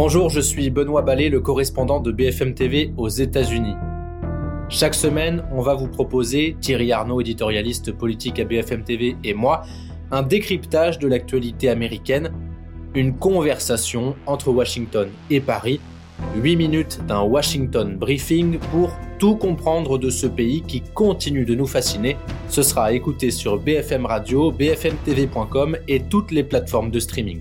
Bonjour, je suis Benoît Ballet, le correspondant de BFM TV aux États-Unis. Chaque semaine, on va vous proposer, Thierry Arnaud, éditorialiste politique à BFM TV, et moi, un décryptage de l'actualité américaine, une conversation entre Washington et Paris, 8 minutes d'un Washington briefing pour tout comprendre de ce pays qui continue de nous fasciner. Ce sera à écouter sur BFM Radio, bfmtv.com et toutes les plateformes de streaming.